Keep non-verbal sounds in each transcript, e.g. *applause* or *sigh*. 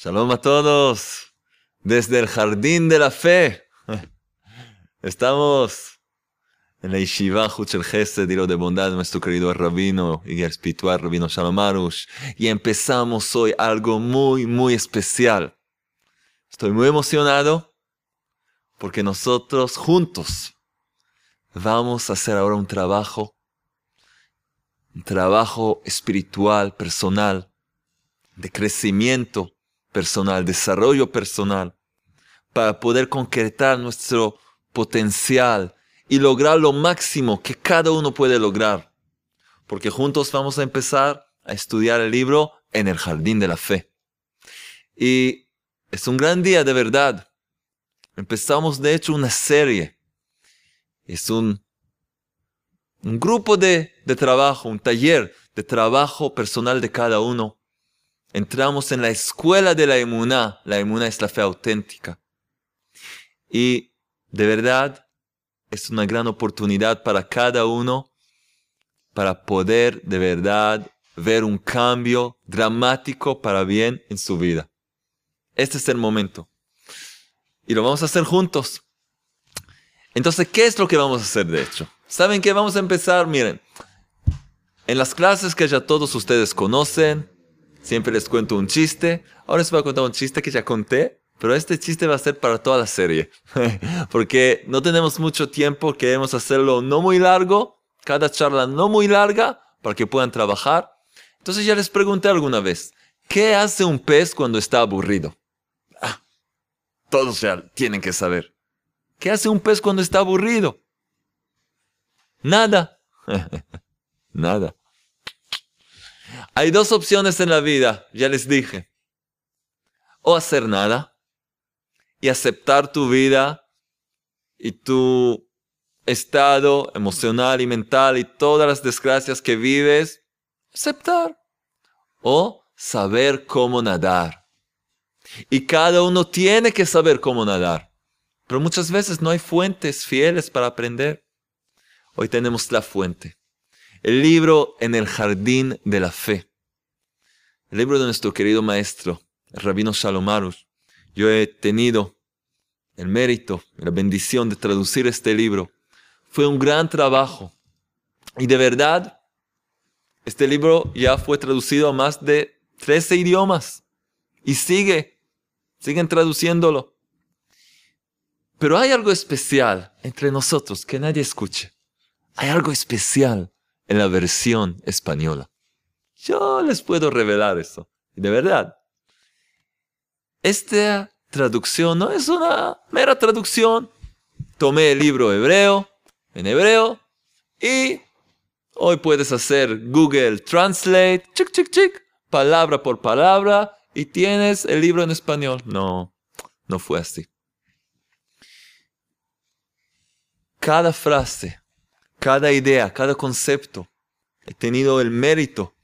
Shalom a todos desde el jardín de la fe. Estamos en la Yeshiva Huchel Gesed, de bondad nuestro querido rabino y espiritual rabino Shalom Arush. Y empezamos hoy algo muy, muy especial. Estoy muy emocionado porque nosotros juntos vamos a hacer ahora un trabajo, un trabajo espiritual, personal, de crecimiento personal, desarrollo personal, para poder concretar nuestro potencial y lograr lo máximo que cada uno puede lograr. Porque juntos vamos a empezar a estudiar el libro en el jardín de la fe. Y es un gran día de verdad. Empezamos de hecho una serie. Es un, un grupo de, de trabajo, un taller de trabajo personal de cada uno entramos en la escuela de la emuná. La emuná es la fe auténtica. Y de verdad es una gran oportunidad para cada uno para poder de verdad ver un cambio dramático para bien en su vida. Este es el momento. Y lo vamos a hacer juntos. Entonces, ¿qué es lo que vamos a hacer de hecho? ¿Saben qué? Vamos a empezar, miren, en las clases que ya todos ustedes conocen, Siempre les cuento un chiste. Ahora les voy a contar un chiste que ya conté, pero este chiste va a ser para toda la serie. *laughs* Porque no tenemos mucho tiempo, queremos hacerlo no muy largo, cada charla no muy larga, para que puedan trabajar. Entonces ya les pregunté alguna vez, ¿qué hace un pez cuando está aburrido? Ah, todos ya tienen que saber. ¿Qué hace un pez cuando está aburrido? Nada. *laughs* Nada. Hay dos opciones en la vida, ya les dije. O hacer nada y aceptar tu vida y tu estado emocional y mental y todas las desgracias que vives, aceptar. O saber cómo nadar. Y cada uno tiene que saber cómo nadar. Pero muchas veces no hay fuentes fieles para aprender. Hoy tenemos la fuente el libro En el jardín de la fe. El libro de nuestro querido maestro, el rabino Shalomarus. Yo he tenido el mérito, la bendición de traducir este libro. Fue un gran trabajo. Y de verdad, este libro ya fue traducido a más de 13 idiomas. Y sigue, siguen traduciéndolo. Pero hay algo especial entre nosotros que nadie escuche. Hay algo especial en la versión española. Yo les puedo revelar eso. De verdad. Esta traducción no es una mera traducción. Tomé el libro hebreo, en hebreo, y hoy puedes hacer Google Translate, chic, chic, chic, palabra por palabra, y tienes el libro en español. No, no fue así. Cada frase cada idea, cada concepto. He tenido el mérito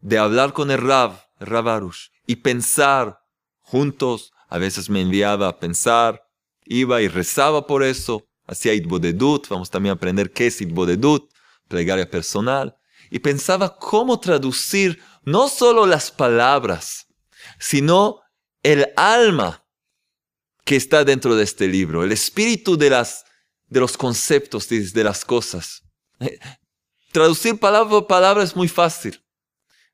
de hablar con el Rav, el Rav Arush, y pensar juntos. A veces me enviaba a pensar, iba y rezaba por eso. Hacía Itbodedut, vamos también a aprender qué es Itbodedut, plegaria personal. Y pensaba cómo traducir no solo las palabras, sino el alma que está dentro de este libro, el espíritu de las de los conceptos, de, las cosas. *laughs* Traducir palabra por palabra es muy fácil,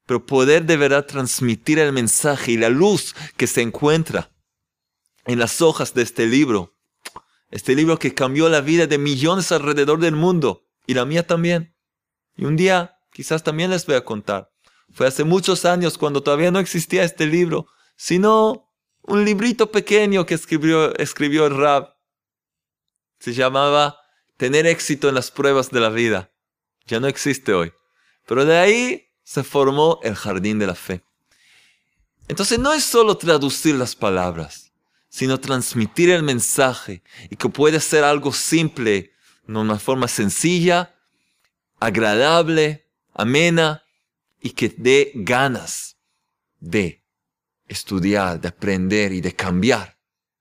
pero poder de verdad transmitir el mensaje y la luz que se encuentra en las hojas de este libro, este libro que cambió la vida de millones alrededor del mundo y la mía también. Y un día quizás también les voy a contar. Fue hace muchos años cuando todavía no existía este libro, sino un librito pequeño que escribió, escribió el Rab se llamaba tener éxito en las pruebas de la vida. Ya no existe hoy. Pero de ahí se formó el jardín de la fe. Entonces no es solo traducir las palabras, sino transmitir el mensaje y que puede ser algo simple, de una forma sencilla, agradable, amena y que dé ganas de estudiar, de aprender y de cambiar,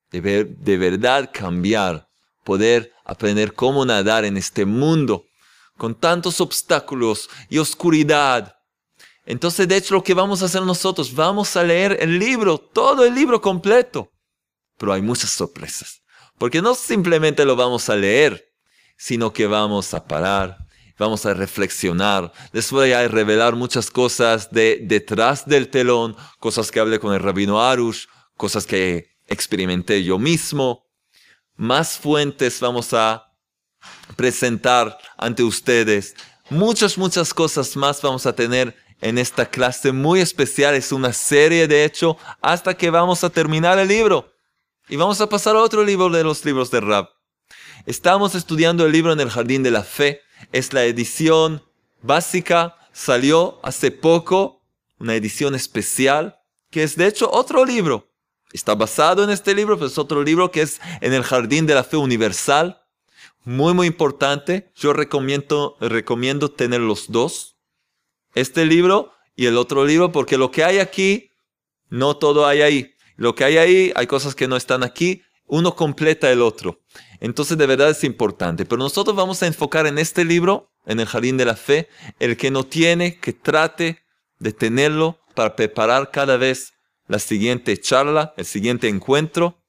de, ver, de verdad cambiar poder aprender cómo nadar en este mundo con tantos obstáculos y oscuridad. Entonces, de hecho, lo que vamos a hacer nosotros, vamos a leer el libro, todo el libro completo. Pero hay muchas sorpresas. Porque no simplemente lo vamos a leer, sino que vamos a parar, vamos a reflexionar. Les voy a revelar muchas cosas de detrás del telón, cosas que hablé con el rabino Arush, cosas que experimenté yo mismo. Más fuentes vamos a presentar ante ustedes. Muchas, muchas cosas más vamos a tener en esta clase muy especial. Es una serie, de hecho, hasta que vamos a terminar el libro. Y vamos a pasar a otro libro de los libros de Rab. Estamos estudiando el libro en el Jardín de la Fe. Es la edición básica. Salió hace poco una edición especial que es de hecho otro libro. Está basado en este libro, pero es otro libro que es en el Jardín de la Fe Universal. Muy, muy importante. Yo recomiendo, recomiendo tener los dos. Este libro y el otro libro, porque lo que hay aquí, no todo hay ahí. Lo que hay ahí, hay cosas que no están aquí. Uno completa el otro. Entonces de verdad es importante. Pero nosotros vamos a enfocar en este libro, en el Jardín de la Fe, el que no tiene, que trate de tenerlo para preparar cada vez la siguiente charla, el siguiente encuentro.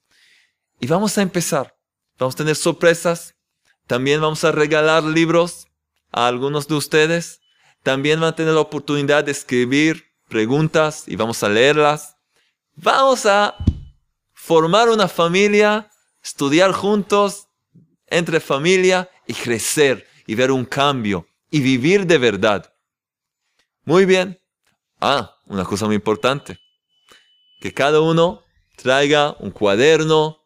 Y vamos a empezar. Vamos a tener sorpresas. También vamos a regalar libros a algunos de ustedes. También van a tener la oportunidad de escribir preguntas y vamos a leerlas. Vamos a formar una familia estudiar juntos entre familia y crecer y ver un cambio y vivir de verdad. Muy bien. Ah, una cosa muy importante. Que cada uno traiga un cuaderno.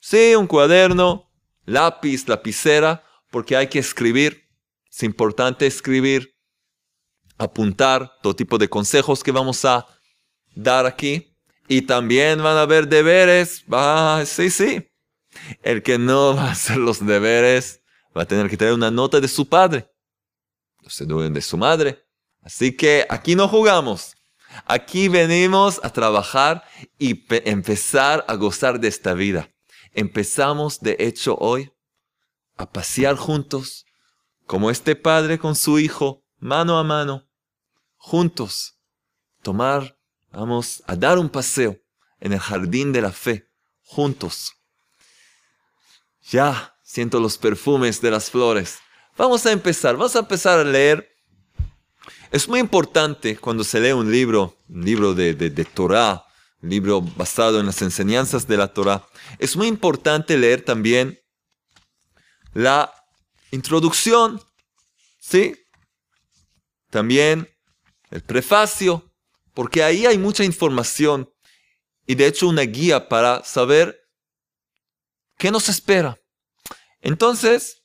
Sí, un cuaderno, lápiz, lapicera, porque hay que escribir. Es importante escribir, apuntar todo tipo de consejos que vamos a dar aquí. Y también van a haber deberes. Ah, sí, sí. El que no *laughs* va a hacer los deberes va a tener que traer una nota de su padre, de su madre. Así que aquí no jugamos. Aquí venimos a trabajar y empezar a gozar de esta vida. Empezamos, de hecho, hoy a pasear juntos, como este padre con su hijo, mano a mano, juntos. Tomar, vamos a dar un paseo en el jardín de la fe, juntos. Ya siento los perfumes de las flores. Vamos a empezar, vamos a empezar a leer. Es muy importante cuando se lee un libro, un libro de, de, Torah, un libro basado en las enseñanzas de la Torah. Es muy importante leer también la introducción, ¿sí? También el prefacio, porque ahí hay mucha información y de hecho una guía para saber ¿Qué nos espera? Entonces,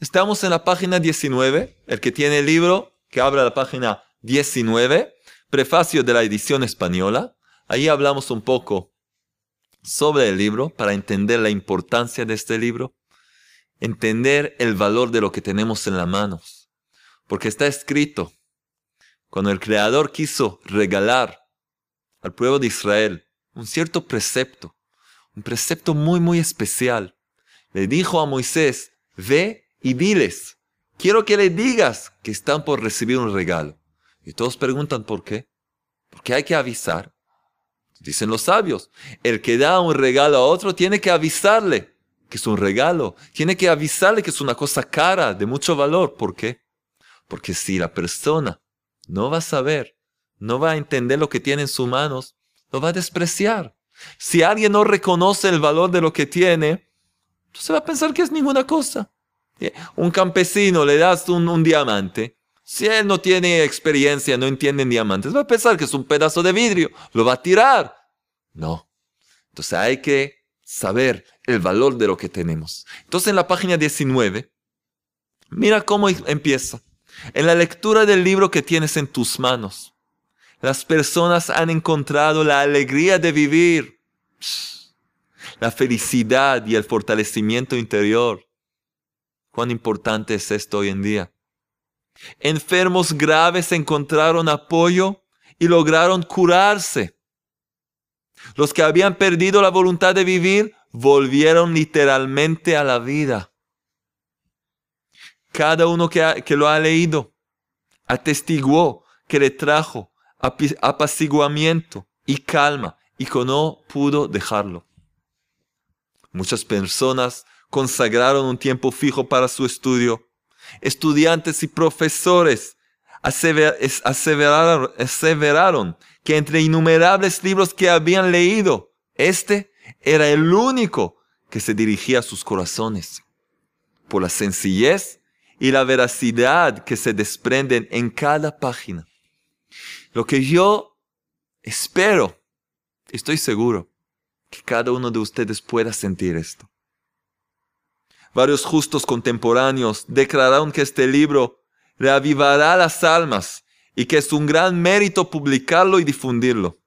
estamos en la página 19, el que tiene el libro, que abra la página 19, prefacio de la edición española. Ahí hablamos un poco sobre el libro para entender la importancia de este libro, entender el valor de lo que tenemos en las manos. Porque está escrito, cuando el Creador quiso regalar al pueblo de Israel un cierto precepto, un precepto muy, muy especial. Le dijo a Moisés, ve y diles, quiero que le digas que están por recibir un regalo. Y todos preguntan por qué. Porque hay que avisar. Dicen los sabios, el que da un regalo a otro tiene que avisarle que es un regalo. Tiene que avisarle que es una cosa cara, de mucho valor. ¿Por qué? Porque si la persona no va a saber, no va a entender lo que tiene en sus manos, lo va a despreciar. Si alguien no reconoce el valor de lo que tiene, se va a pensar que es ninguna cosa. Un campesino le das un, diamante. Si él no tiene experiencia, no entiende en diamantes, va a pensar que es un pedazo de vidrio. Lo va a tirar. No. Entonces hay que saber el valor de lo que tenemos. Entonces en la página 19, mira cómo empieza. En la lectura del libro que tienes en tus manos las personas han encontrado la alegría de vivir, la felicidad y el fortalecimiento interior. Cuán importante es esto hoy en día. Enfermos graves encontraron apoyo y lograron curarse. Los que habían perdido la voluntad de vivir volvieron literalmente a la vida. Cada uno que, que lo ha leído atestiguó que le trajo apaciguamiento y calma y que no pudo dejarlo. Muchas personas consagraron un tiempo fijo para su estudio. Estudiantes y profesores aseveraron, aseveraron que entre innumerables libros que habían leído, este era el único que se dirigía a sus corazones. Por la sencillez y la veracidad que se desprenden en cada página. Lo que yo espero, estoy seguro, que cada uno de ustedes pueda sentir esto. Varios justos contemporáneos declararon que este libro reavivará las almas y que es un gran mérito publicarlo y difundirlo.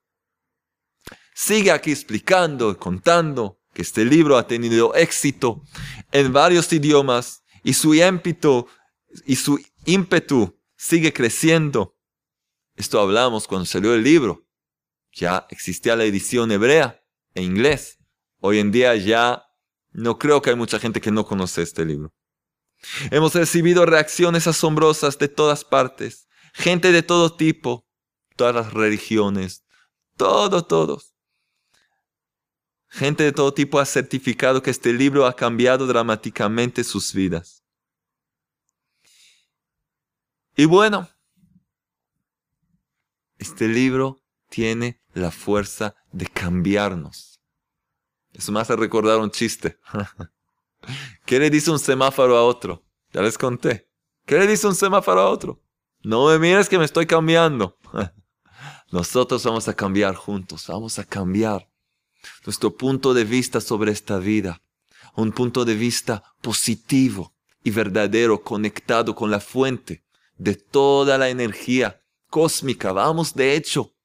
Sigue aquí explicando y contando que este libro ha tenido éxito en varios idiomas y su ímpetu, y su ímpetu sigue creciendo. Esto hablamos cuando salió el libro. Ya existía la edición hebrea en inglés. Hoy en día ya no creo que hay mucha gente que no conoce este libro. Hemos recibido reacciones asombrosas de todas partes, gente de todo tipo, todas las religiones, todos, todos. Gente de todo tipo ha certificado que este libro ha cambiado dramáticamente sus vidas. Y bueno, este libro tiene la fuerza de cambiarnos. Eso me hace recordar un chiste. *laughs* ¿Qué le dice un semáforo a otro? Ya les conté. ¿Qué le dice un semáforo a otro? No me mires que me estoy cambiando. *laughs* Nosotros vamos a cambiar juntos, vamos a cambiar nuestro punto de vista sobre esta vida. Un punto de vista positivo y verdadero, conectado con la fuente de toda la energía cósmica. Vamos, de hecho,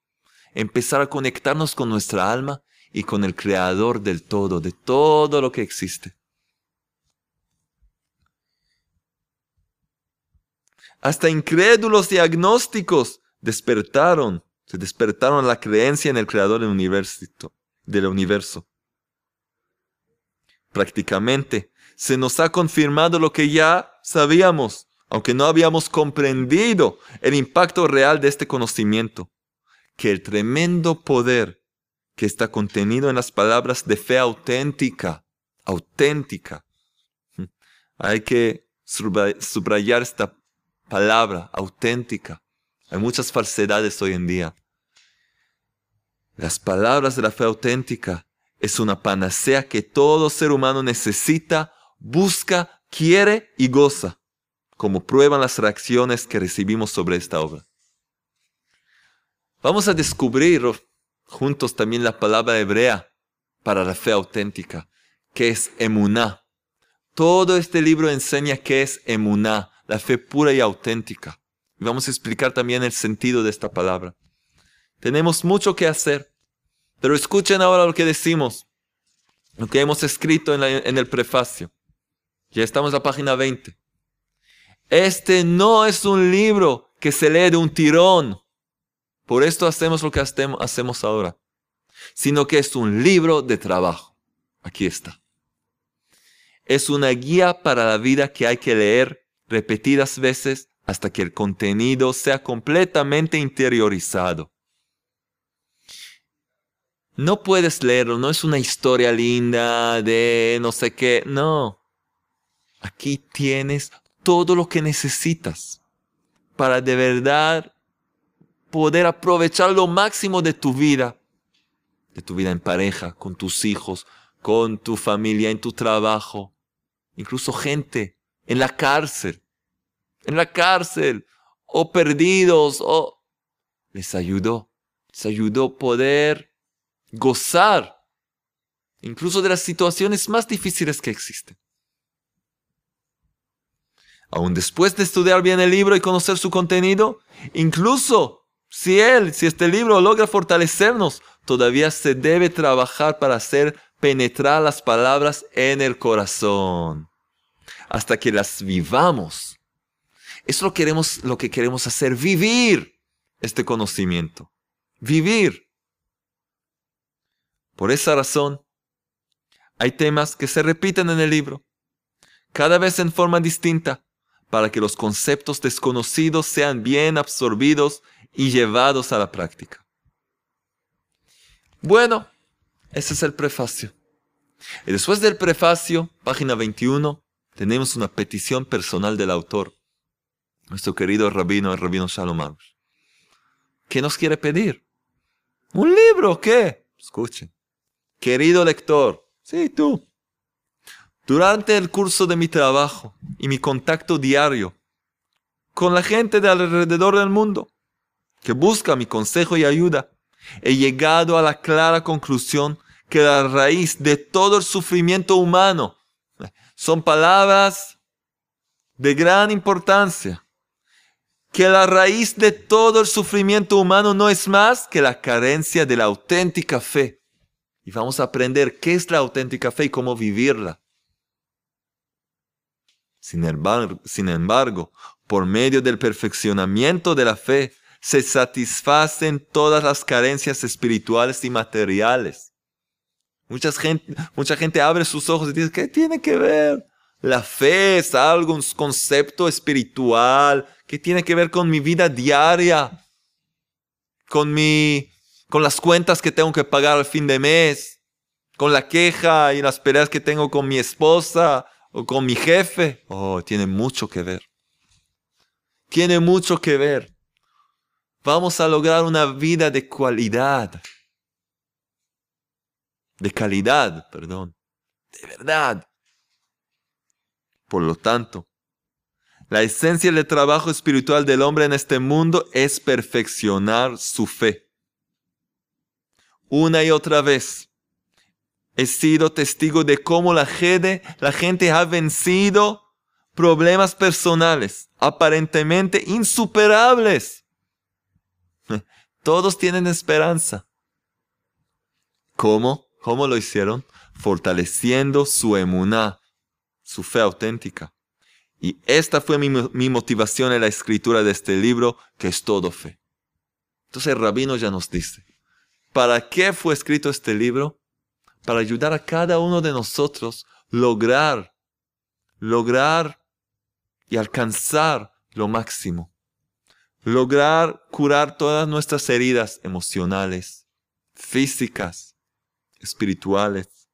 empezar a conectarnos con nuestra alma y con el creador del todo, de todo lo que existe. Hasta incrédulos y agnósticos despertaron, se despertaron la creencia en el creador del universo. Del universo. Prácticamente se nos ha confirmado lo que ya sabíamos aunque no habíamos comprendido el impacto real de este conocimiento, que el tremendo poder que está contenido en las palabras de fe auténtica, auténtica, hay que subrayar esta palabra auténtica. Hay muchas falsedades hoy en día. Las palabras de la fe auténtica es una panacea que todo ser humano necesita, busca, quiere y goza como prueban las reacciones que recibimos sobre esta obra. Vamos a descubrir juntos también la palabra hebrea para la fe auténtica, que es emuná. Todo este libro enseña qué es emuná, la fe pura y auténtica. Y vamos a explicar también el sentido de esta palabra. Tenemos mucho que hacer, pero escuchen ahora lo que decimos, lo que hemos escrito en, en el prefacio. Ya estamos en la página 20. Este no es un libro que se lee de un tirón. Por esto hacemos lo que hacemos ahora. Sino que es un libro de trabajo. Aquí está. Es una guía para la vida que hay que leer repetidas veces hasta que el contenido sea completamente interiorizado. No puedes leerlo, no es una historia linda de no sé qué, no. Aquí tienes todo lo que necesitas para de verdad poder aprovechar lo máximo de tu vida, de tu vida en pareja, con tus hijos, con tu familia, en tu trabajo, incluso gente en la cárcel, en la cárcel, o perdidos, o les ayudó, les ayudó poder gozar incluso de las situaciones más difíciles que existen. Aún después de estudiar bien el libro y conocer su contenido, incluso si él, si este libro logra fortalecernos, todavía se debe trabajar para hacer penetrar las palabras en el corazón, hasta que las vivamos. Eso lo, queremos, lo que queremos hacer, vivir este conocimiento, vivir. Por esa razón, hay temas que se repiten en el libro, cada vez en forma distinta, para que los conceptos desconocidos sean bien absorbidos y llevados a la práctica. Bueno, ese es el prefacio. Y después del prefacio, página 21, tenemos una petición personal del autor, nuestro querido rabino, el rabino Shalom ¿Qué nos quiere pedir? ¿Un libro? ¿Qué? Escuchen. Querido lector, sí, tú. Durante el curso de mi trabajo y mi contacto diario con la gente de alrededor del mundo, que busca mi consejo y ayuda, he llegado a la clara conclusión que la raíz de todo el sufrimiento humano son palabras de gran importancia. Que la raíz de todo el sufrimiento humano no es más que la carencia de la auténtica fe. Y vamos a aprender qué es la auténtica fe y cómo vivirla. Sin embargo, sin embargo, por medio del perfeccionamiento de la fe, se satisfacen todas las carencias espirituales y materiales. Mucha gente, mucha gente abre sus ojos y dice, ¿qué tiene que ver? La fe es algo, un concepto espiritual, ¿qué tiene que ver con mi vida diaria? Con mi, con las cuentas que tengo que pagar al fin de mes, con la queja y las peleas que tengo con mi esposa o con mi jefe. Oh, tiene mucho que ver. Tiene mucho que ver vamos a lograr una vida de cualidad. De calidad, perdón. De verdad. Por lo tanto, la esencia del trabajo espiritual del hombre en este mundo es perfeccionar su fe. Una y otra vez he sido testigo de cómo la gente, la gente ha vencido problemas personales aparentemente insuperables *laughs* todos tienen esperanza. ¿Cómo? ¿Cómo lo hicieron? Fortaleciendo su emuná, su fe auténtica. Y esta fue mi, motivación en la escritura de este libro, que es todo fe. Entonces el rabino ya nos dice, ¿para qué fue escrito este libro? Para ayudar a cada uno de nosotros lograr, lograr y alcanzar lo máximo lograr curar todas nuestras heridas emocionales, físicas, espirituales.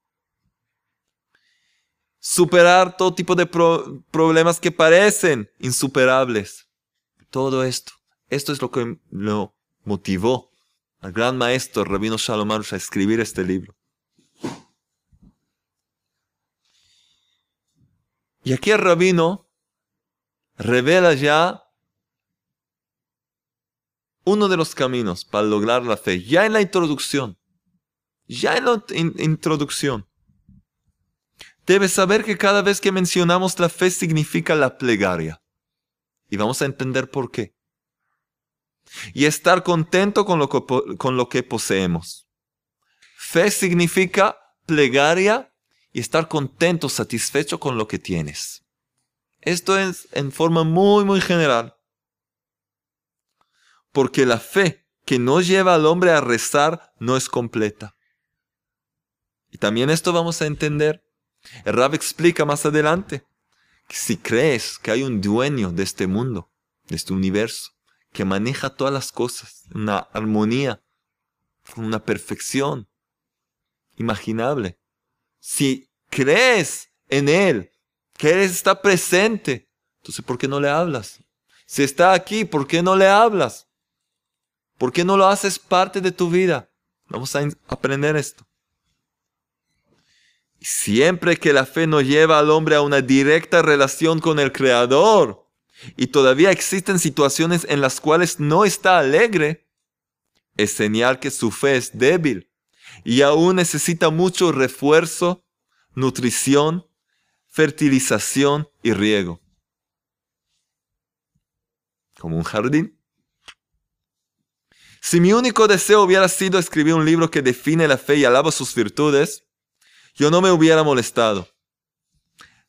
Superar todo tipo de problemas que parecen insuperables. Todo esto, esto es lo que lo motivó al gran maestro Rabino Shalom a escribir este libro. Y aquí el rabino revela ya uno de los caminos para lograr la fe, ya en la introducción, ya en la introducción, debes saber que cada vez que mencionamos la fe significa la plegaria. Y vamos a entender por qué. Y estar contento con lo que, con lo que poseemos. Fe significa plegaria y estar contento, satisfecho con lo que tienes. Esto es en forma muy, muy general porque la fe que no lleva al hombre a rezar no es completa. Y también esto vamos a entender. El Rab explica más adelante que si crees que hay un dueño de este mundo, de este universo, que maneja todas las cosas, una armonía, una perfección imaginable, si crees en Él, que está presente, entonces ¿por qué no le hablas? Si está aquí, ¿por qué no le hablas? ¿Por qué no lo haces parte de tu vida? Vamos a aprender esto. Siempre que la fe no lleva al hombre a una directa relación con el Creador y todavía existen situaciones en las cuales no está alegre, es señal que su fe es débil y aún necesita mucho refuerzo, nutrición, fertilización y riego. Como un jardín. Si mi único deseo hubiera sido escribir un libro que define la fe y alaba sus virtudes, yo no me hubiera molestado.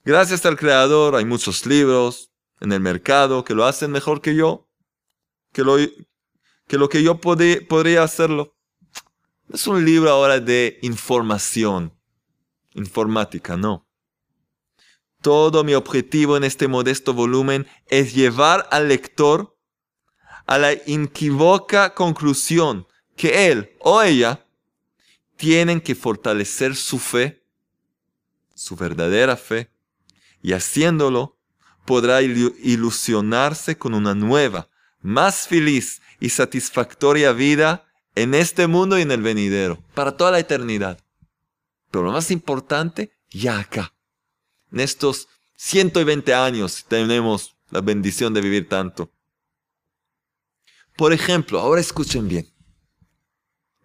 Gracias al Creador hay muchos libros en el mercado que lo hacen mejor que yo, que lo que, yo podría hacerlo. es un libro ahora de información, informática, no. Todo mi objetivo en este modesto volumen es llevar al lector a la inequívoca conclusión que él o ella tienen que fortalecer su fe, su verdadera fe, y haciéndolo podrá ilusionarse con una nueva, más feliz y satisfactoria vida en este mundo y en el venidero, para toda la eternidad. Pero lo más importante, ya acá. En estos 120 años tenemos la bendición de vivir tanto. Por ejemplo, ahora escuchen bien.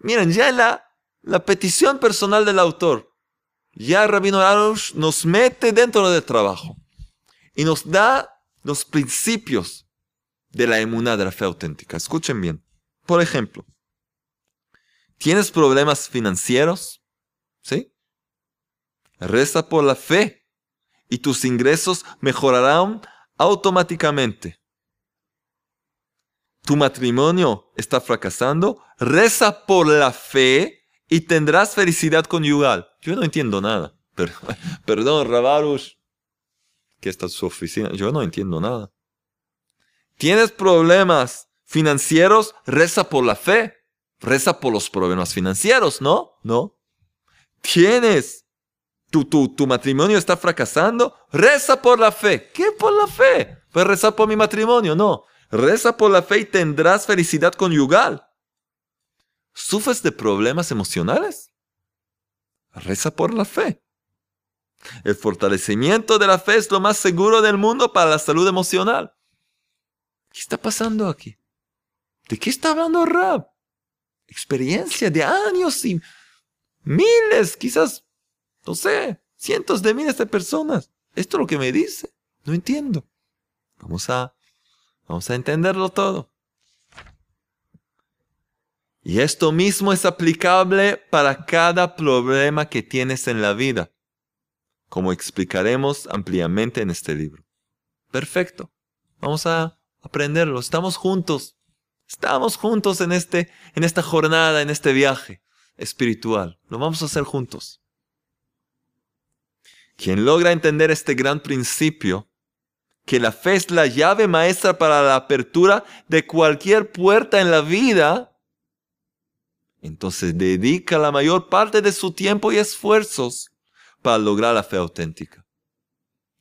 Miren, ya la, la petición personal del autor, ya Rabino Arush nos mete dentro del trabajo y nos da los principios de la emuná de la fe auténtica. Escuchen bien. Por ejemplo, ¿tienes problemas financieros? ¿Sí? Reza por la fe y tus ingresos mejorarán automáticamente. Tu matrimonio está fracasando, reza por la fe y tendrás felicidad conyugal. Yo no entiendo nada. *laughs* perdón, Rabarush, que está en su oficina. Yo no entiendo nada. ¿Tienes problemas financieros? Reza por la fe. Reza por los problemas financieros, ¿no? No. ¿Tienes? Tu, tu, tu matrimonio está fracasando? Reza por la fe. ¿Qué por la fe? Pues rezar por mi matrimonio, no. Reza por la fe y tendrás felicidad conyugal. ¿Sufres de problemas emocionales? Reza por la fe. El fortalecimiento de la fe es lo más seguro del mundo para la salud emocional. ¿Qué está pasando aquí? ¿De qué está hablando Rab? Experiencia de años y miles, quizás, no sé, cientos de miles de personas. Esto es lo que me dice. No entiendo. Vamos a, vamos a entenderlo todo. Y esto mismo es aplicable para cada problema que tienes en la vida, como explicaremos ampliamente en este libro. Perfecto. Vamos a aprenderlo. Estamos juntos. Estamos juntos en, este, en esta jornada, en este viaje espiritual. Lo vamos a hacer juntos. Quien logra entender este gran principio, que la fe es la llave maestra para la apertura de cualquier puerta en la vida, entonces dedica la mayor parte de su tiempo y esfuerzos para lograr la fe auténtica.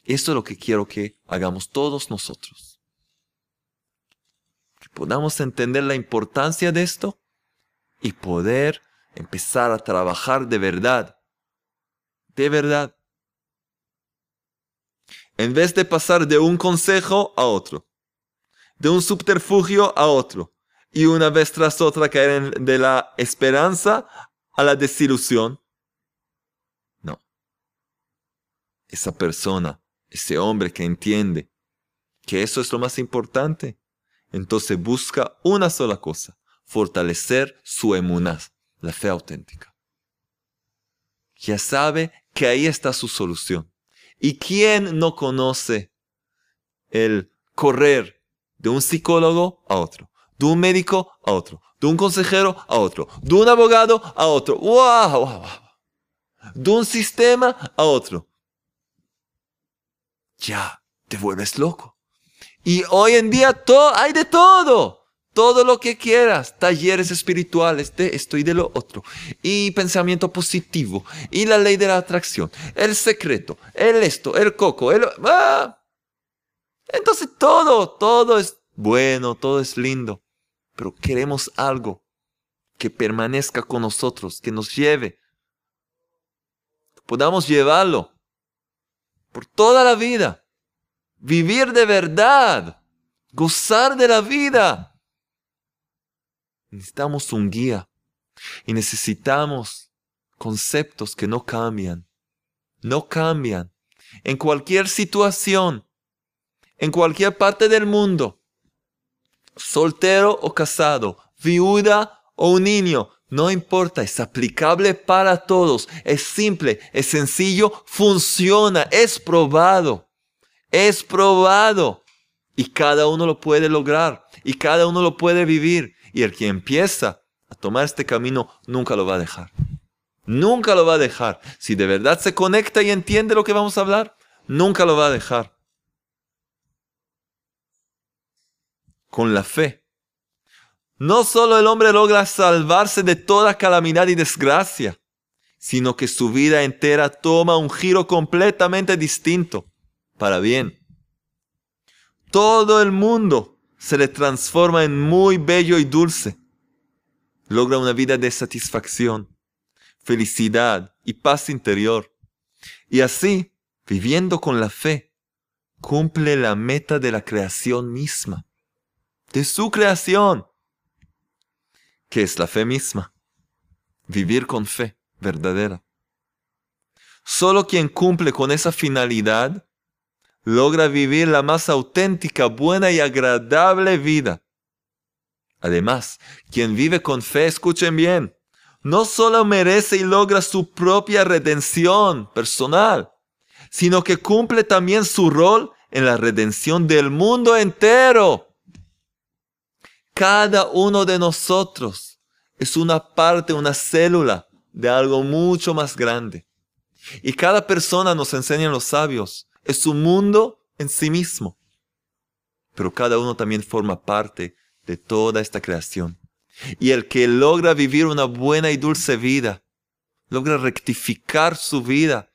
Esto es lo que quiero que hagamos todos nosotros. Que podamos entender la importancia de esto y poder empezar a trabajar de verdad. De verdad. En vez de pasar de un consejo a otro, de un subterfugio a otro, y una vez tras otra caer de la esperanza a la desilusión. No. Esa persona, ese hombre que entiende que eso es lo más importante, entonces busca una sola cosa, fortalecer su emunaz, la fe auténtica. Ya sabe que ahí está su solución. ¿Y quién no conoce el correr de un psicólogo a otro? de un médico a otro, de un consejero a otro, de un abogado a otro, wow, de un sistema a otro. Ya, te vuelves loco. Y hoy en día todo, hay de todo. Todo lo que quieras, talleres espirituales de esto y de lo otro, y pensamiento positivo, y la ley de la atracción, el secreto, el esto, el coco, el... ¡ah! Entonces todo, todo es bueno, todo es lindo pero queremos algo que permanezca con nosotros, que nos lleve, podamos llevarlo por toda la vida, vivir de verdad, gozar de la vida. Necesitamos un guía y necesitamos conceptos que no cambian, no cambian en cualquier situación, en cualquier parte del mundo soltero o casado, viuda o un niño, no importa, es aplicable para todos, es simple, es sencillo, funciona, es probado, es probado. Y cada uno lo puede lograr, y cada uno lo puede vivir. Y el que empieza a tomar este camino nunca lo va a dejar. Nunca lo va a dejar. Si de verdad se conecta y entiende lo que vamos a hablar, nunca lo va a dejar. con la fe no solo el hombre logra salvarse de toda calamidad y desgracia, sino que su vida entera toma un giro completamente distinto, para bien. Todo el mundo se le transforma en muy bello y dulce. Logra una vida de satisfacción, felicidad y paz interior. Y así, viviendo con la fe, cumple la meta de la creación misma, de su creación, que es la fe misma, vivir con fe verdadera. Solo quien cumple con esa finalidad logra vivir la más auténtica, buena y agradable vida. Además, quien vive con fe, escuchen bien, no solo merece y logra su propia redención personal, sino que cumple también su rol en la redención del mundo entero. Cada uno de nosotros es una parte, una célula de algo mucho más grande. Y cada persona, nos enseñan los sabios, es un mundo en sí mismo. Pero cada uno también forma parte de toda esta creación. Y el que logra vivir una buena y dulce vida, logra rectificar su vida,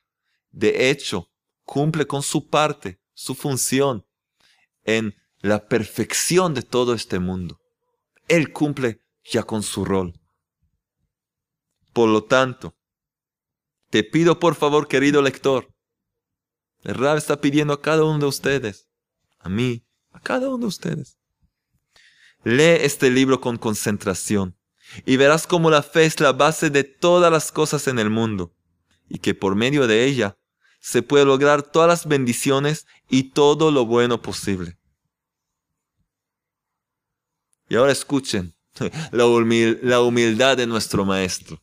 de hecho, cumple con su parte, su función, en la perfección de todo este mundo. Él cumple ya con su rol. Por lo tanto, te pido por favor, querido lector, el Rab está pidiendo a cada uno de ustedes, a mí, a cada uno de ustedes. Lee este libro con concentración y verás cómo la fe es la base de todas las cosas en el mundo y que por medio de ella se puede lograr todas las bendiciones y todo lo bueno posible. Y ahora escuchen *laughs* la, humildad de nuestro Maestro.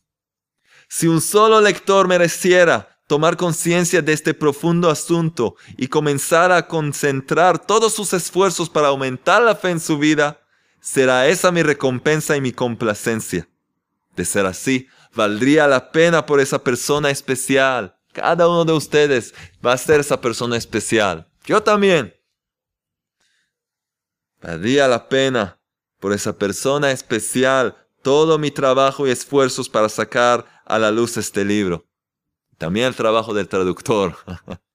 Si un solo lector mereciera tomar conciencia de este profundo asunto y comenzar a concentrar todos sus esfuerzos para aumentar la fe en su vida, será esa mi recompensa y mi complacencia. De ser así, valdría la pena por esa persona especial. Cada uno de ustedes va a ser esa persona especial. Yo también. Valdría la pena por esa persona especial todo mi trabajo y esfuerzos para sacar a la luz este libro. También el trabajo del traductor. *laughs*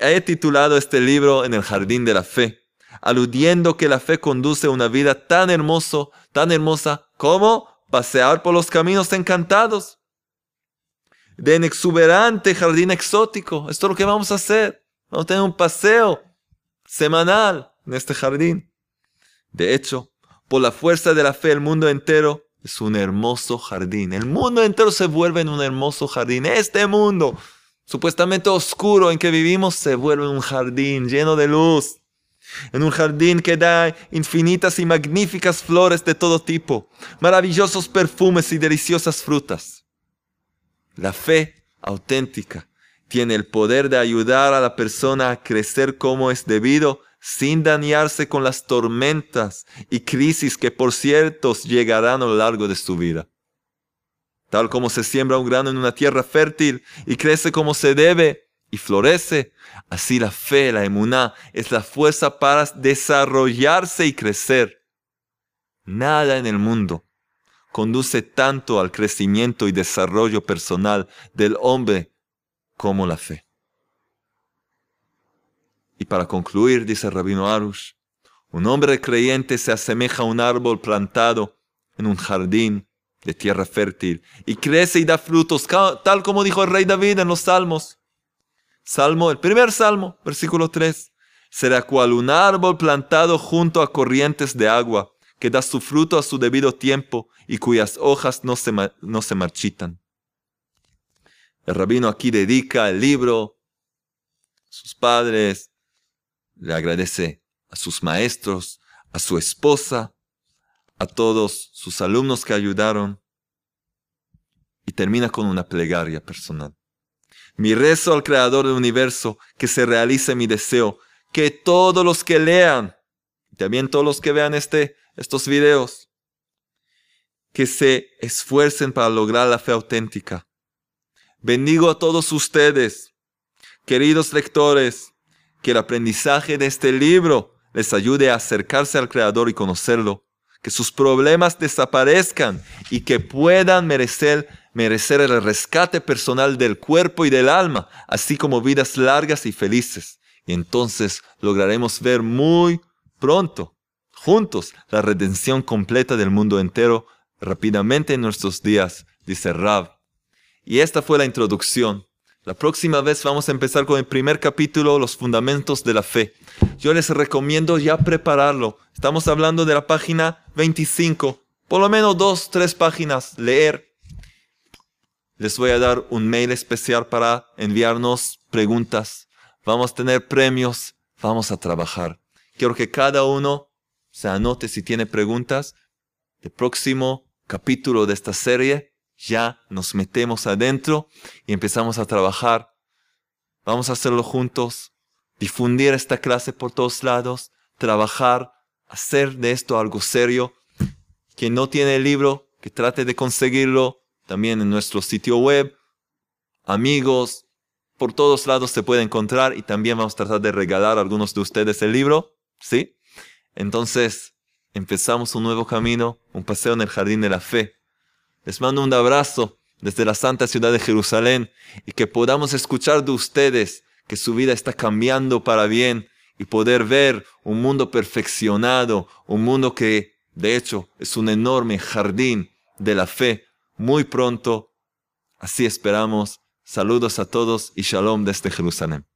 He titulado este libro En el Jardín de la Fe, aludiendo que la fe conduce a una vida tan hermoso, tan hermosa como pasear por los caminos encantados. De un exuberante jardín exótico. Esto es lo que vamos a hacer. Vamos a tener un paseo semanal en este jardín. De hecho, por la fuerza de la fe, el mundo entero es un hermoso jardín. El mundo entero se vuelve en un hermoso jardín. Este mundo, supuestamente oscuro en que vivimos, se vuelve un jardín lleno de luz. En un jardín que da infinitas y magníficas flores de todo tipo, maravillosos perfumes y deliciosas frutas. La fe auténtica tiene el poder de ayudar a la persona a crecer como es debido sin dañarse con las tormentas y crisis que por cierto llegarán a lo largo de su vida. Tal como se siembra un grano en una tierra fértil y crece como se debe y florece, así la fe, la emuná, es la fuerza para desarrollarse y crecer. Nada en el mundo conduce tanto al crecimiento y desarrollo personal del hombre como la fe. Y para concluir, dice Rabino Arush, un hombre creyente se asemeja a un árbol plantado en un jardín de tierra fértil y crece y da frutos, tal como dijo el rey David en los salmos. Salmo, el primer salmo, versículo 3. Será cual un árbol plantado junto a corrientes de agua, que da su fruto a su debido tiempo y cuyas hojas no se, no se marchitan. El rabino aquí dedica el libro sus padres, le agradece a sus maestros, a su esposa, a todos sus alumnos que ayudaron y termina con una plegaria personal. Mi rezo al Creador del universo, que se realice mi deseo, que todos los que lean, también todos los que vean este, estos videos, que se esfuercen para lograr la fe auténtica. Bendigo a todos ustedes, queridos lectores, que el aprendizaje de este libro les ayude a acercarse al Creador y conocerlo, que sus problemas desaparezcan y que puedan merecer, merecer el rescate personal del cuerpo y del alma, así como vidas largas y felices. Y entonces lograremos ver muy pronto, juntos, la redención completa del mundo entero rápidamente en nuestros días, dice Rab. Y esta fue la introducción. La próxima vez vamos a empezar con el primer capítulo, los fundamentos de la fe. Yo les recomiendo ya prepararlo. Estamos hablando de la página 25. Por lo menos dos, tres páginas, leer. Les voy a dar un mail especial para enviarnos preguntas. Vamos a tener premios. Vamos a trabajar. Quiero que cada uno se anote si tiene preguntas. El próximo capítulo de esta serie ya nos metemos adentro y empezamos a trabajar. Vamos a hacerlo juntos, difundir esta clase por todos lados, trabajar, hacer de esto algo serio. Quien no tiene el libro, que trate de conseguirlo también en nuestro sitio web. Amigos, por todos lados se puede encontrar y también vamos a tratar de regalar a algunos de ustedes el libro, ¿sí? Entonces, empezamos un nuevo camino, un paseo en el jardín de la fe. Les mando un abrazo desde la santa ciudad de Jerusalén y que podamos escuchar de ustedes que su vida está cambiando para bien y poder ver un mundo perfeccionado, un mundo que de hecho es un enorme jardín de la fe muy pronto. Así esperamos. Saludos a todos y shalom desde Jerusalén.